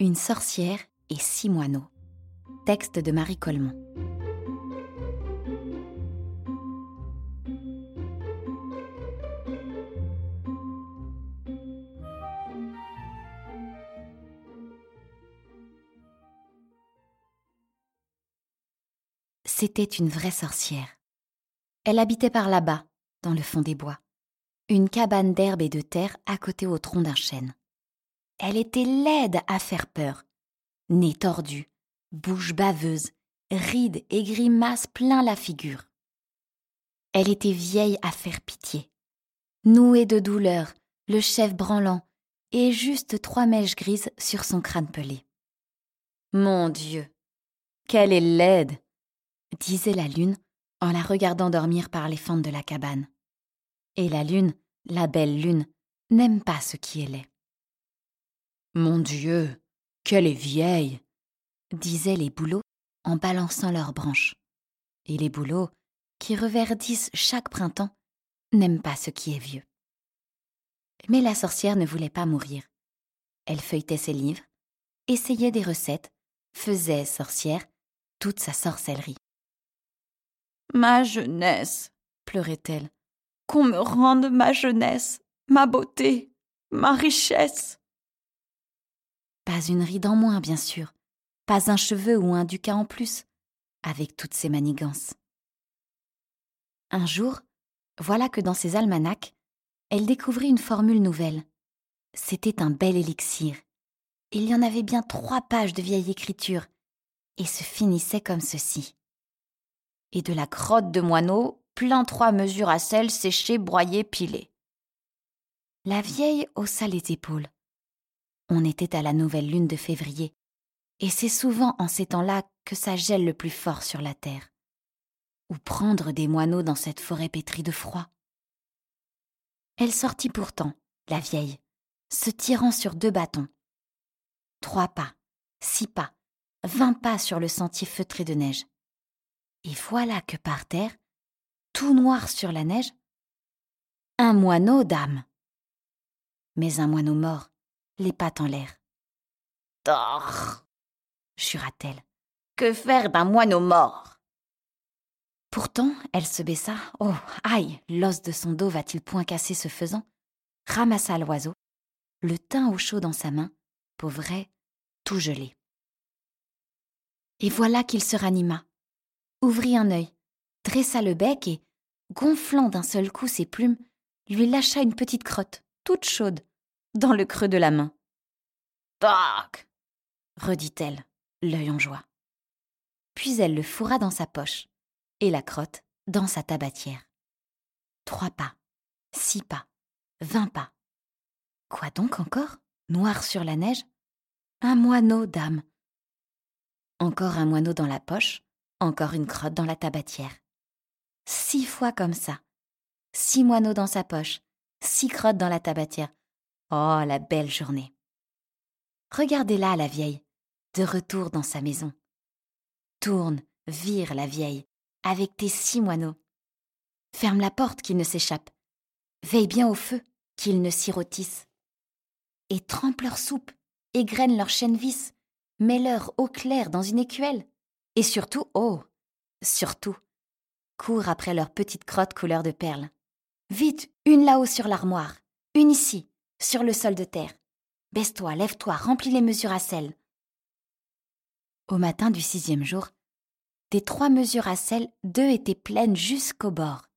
Une sorcière et six moineaux. Texte de Marie Coleman. C'était une vraie sorcière. Elle habitait par là-bas, dans le fond des bois, une cabane d'herbe et de terre à côté au tronc d'un chêne. Elle était laide à faire peur, nez tordu, bouche baveuse, rides et grimaces plein la figure. Elle était vieille à faire pitié, nouée de douleur, le chef branlant, et juste trois mèches grises sur son crâne pelé. Mon Dieu, qu'elle est laide disait la lune en la regardant dormir par les fentes de la cabane. Et la lune, la belle lune, n'aime pas ce qui est laid. Mon Dieu, qu'elle est vieille disaient les bouleaux en balançant leurs branches. Et les bouleaux, qui reverdissent chaque printemps, n'aiment pas ce qui est vieux. Mais la sorcière ne voulait pas mourir. Elle feuilletait ses livres, essayait des recettes, faisait, sorcière, toute sa sorcellerie. Ma jeunesse, pleurait-elle, qu'on me rende ma jeunesse, ma beauté, ma richesse. Pas une ride en moins, bien sûr, pas un cheveu ou un ducat en plus, avec toutes ces manigances. Un jour, voilà que dans ses almanachs, elle découvrit une formule nouvelle. C'était un bel élixir. Il y en avait bien trois pages de vieille écriture, et se finissait comme ceci. Et de la crotte de moineau, plein trois mesures à sel séchées, broyées, pilées. La vieille haussa les épaules. On était à la nouvelle lune de février, et c'est souvent en ces temps-là que ça gèle le plus fort sur la terre. Ou prendre des moineaux dans cette forêt pétrie de froid? Elle sortit pourtant, la vieille, se tirant sur deux bâtons. Trois pas, six pas, vingt pas sur le sentier feutré de neige. Et voilà que par terre, tout noir sur la neige, un moineau d'âme. Mais un moineau mort, les pattes en l'air. Tor jura-t-elle. Que faire d'un moineau mort? Pourtant, elle se baissa. Oh, aïe L'os de son dos va-t-il point casser ce faisant Ramassa l'oiseau, le tint au chaud dans sa main, pauvret, tout gelé. Et voilà qu'il se ranima, ouvrit un œil, dressa le bec et, gonflant d'un seul coup ses plumes, lui lâcha une petite crotte, toute chaude, dans le creux de la main. Tac redit-elle, l'œil en joie. Puis elle le fourra dans sa poche, et la crotte dans sa tabatière. Trois pas, six pas, vingt pas. Quoi donc encore Noir sur la neige? Un moineau, dame. Encore un moineau dans la poche, encore une crotte dans la tabatière. Six fois comme ça. Six moineaux dans sa poche, six crottes dans la tabatière. Oh, la belle journée. Regardez-la, la vieille, de retour dans sa maison. Tourne, vire la vieille, avec tes six moineaux. Ferme la porte qu'il ne s'échappe. Veille bien au feu, qu'ils ne sirotissent. Et trempe leur soupe, égrène leur chêne vis, mets-leur au clair dans une écuelle. Et surtout, oh, surtout, cours après leur petite crotte couleur de perles. Vite, une là-haut sur l'armoire, une ici, sur le sol de terre. Baisse-toi, lève-toi, remplis les mesures à sel. Au matin du sixième jour, des trois mesures à sel, deux étaient pleines jusqu'au bord.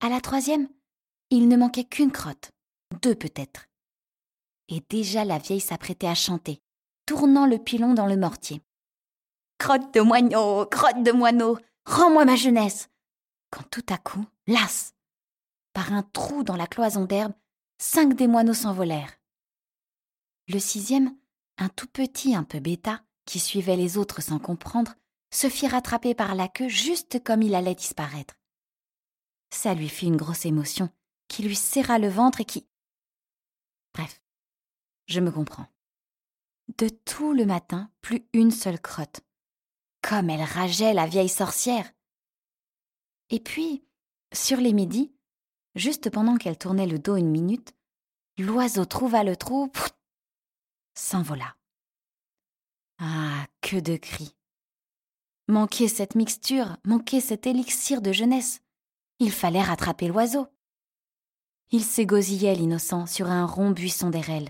À la troisième, il ne manquait qu'une crotte, deux peut-être. Et déjà la vieille s'apprêtait à chanter, tournant le pilon dans le mortier. Crotte de moineau, crotte de moineau, rends-moi ma jeunesse. Quand tout à coup, las, par un trou dans la cloison d'herbe, cinq des moineaux s'envolèrent. Le sixième, un tout petit un peu bêta, qui suivait les autres sans comprendre, se fit rattraper par la queue juste comme il allait disparaître. Ça lui fit une grosse émotion, qui lui serra le ventre et qui... Bref, je me comprends. De tout le matin, plus une seule crotte. Comme elle rageait la vieille sorcière. Et puis, sur les midis, juste pendant qu'elle tournait le dos une minute, l'oiseau trouva le trou, s'envola. Ah, que de cris. Manquer cette mixture, manquer cet élixir de jeunesse. Il fallait rattraper l'oiseau. Il s'égosillait l'innocent sur un rond buisson d'érel.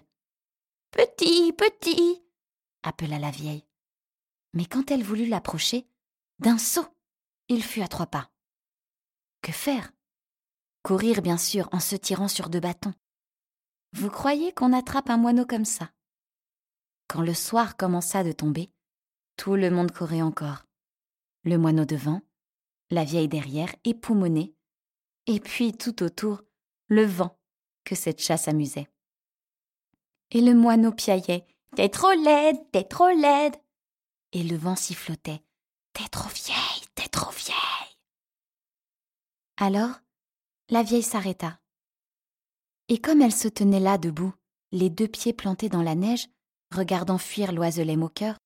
Petit, petit appela la vieille. Mais quand elle voulut l'approcher, d'un saut, il fut à trois pas. Que faire? Courir, bien sûr, en se tirant sur deux bâtons. Vous croyez qu'on attrape un moineau comme ça? Quand le soir commença de tomber, tout le monde courait encore. Le moineau devant, la vieille derrière, époumonée, et puis tout autour, le vent que cette chasse amusait. Et le moineau piaillait T'es trop laide, t'es trop laide Et le vent sifflotait T'es trop vieille, t'es trop vieille Alors, la vieille s'arrêta. Et comme elle se tenait là debout, les deux pieds plantés dans la neige, regardant fuir l'oiselet moqueur,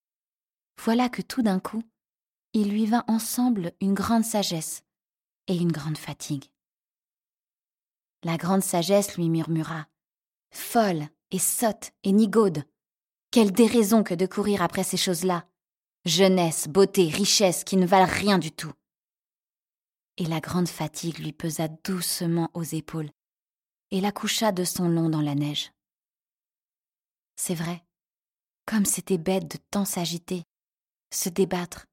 voilà que tout d'un coup, il lui vint ensemble une grande sagesse et une grande fatigue. La grande sagesse lui murmura Folle et sotte et nigaude Quelle déraison que de courir après ces choses-là Jeunesse, beauté, richesse qui ne valent rien du tout. Et la grande fatigue lui pesa doucement aux épaules et la coucha de son long dans la neige. C'est vrai, comme c'était bête de tant s'agiter, se débattre.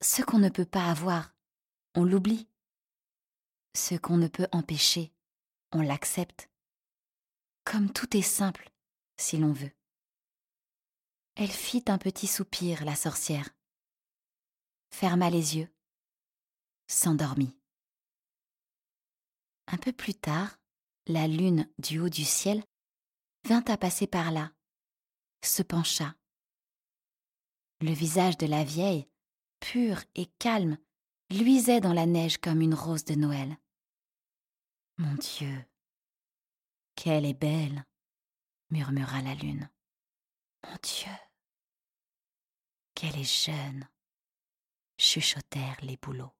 Ce qu'on ne peut pas avoir, on l'oublie. Ce qu'on ne peut empêcher, on l'accepte. Comme tout est simple, si l'on veut. Elle fit un petit soupir, la sorcière, ferma les yeux, s'endormit. Un peu plus tard, la lune du haut du ciel vint à passer par là, se pencha. Le visage de la vieille, pur et calme, luisait dans la neige comme une rose de Noël. Mon Dieu, qu'elle est belle, murmura la lune. Mon Dieu, qu'elle est jeune, chuchotèrent les bouleaux.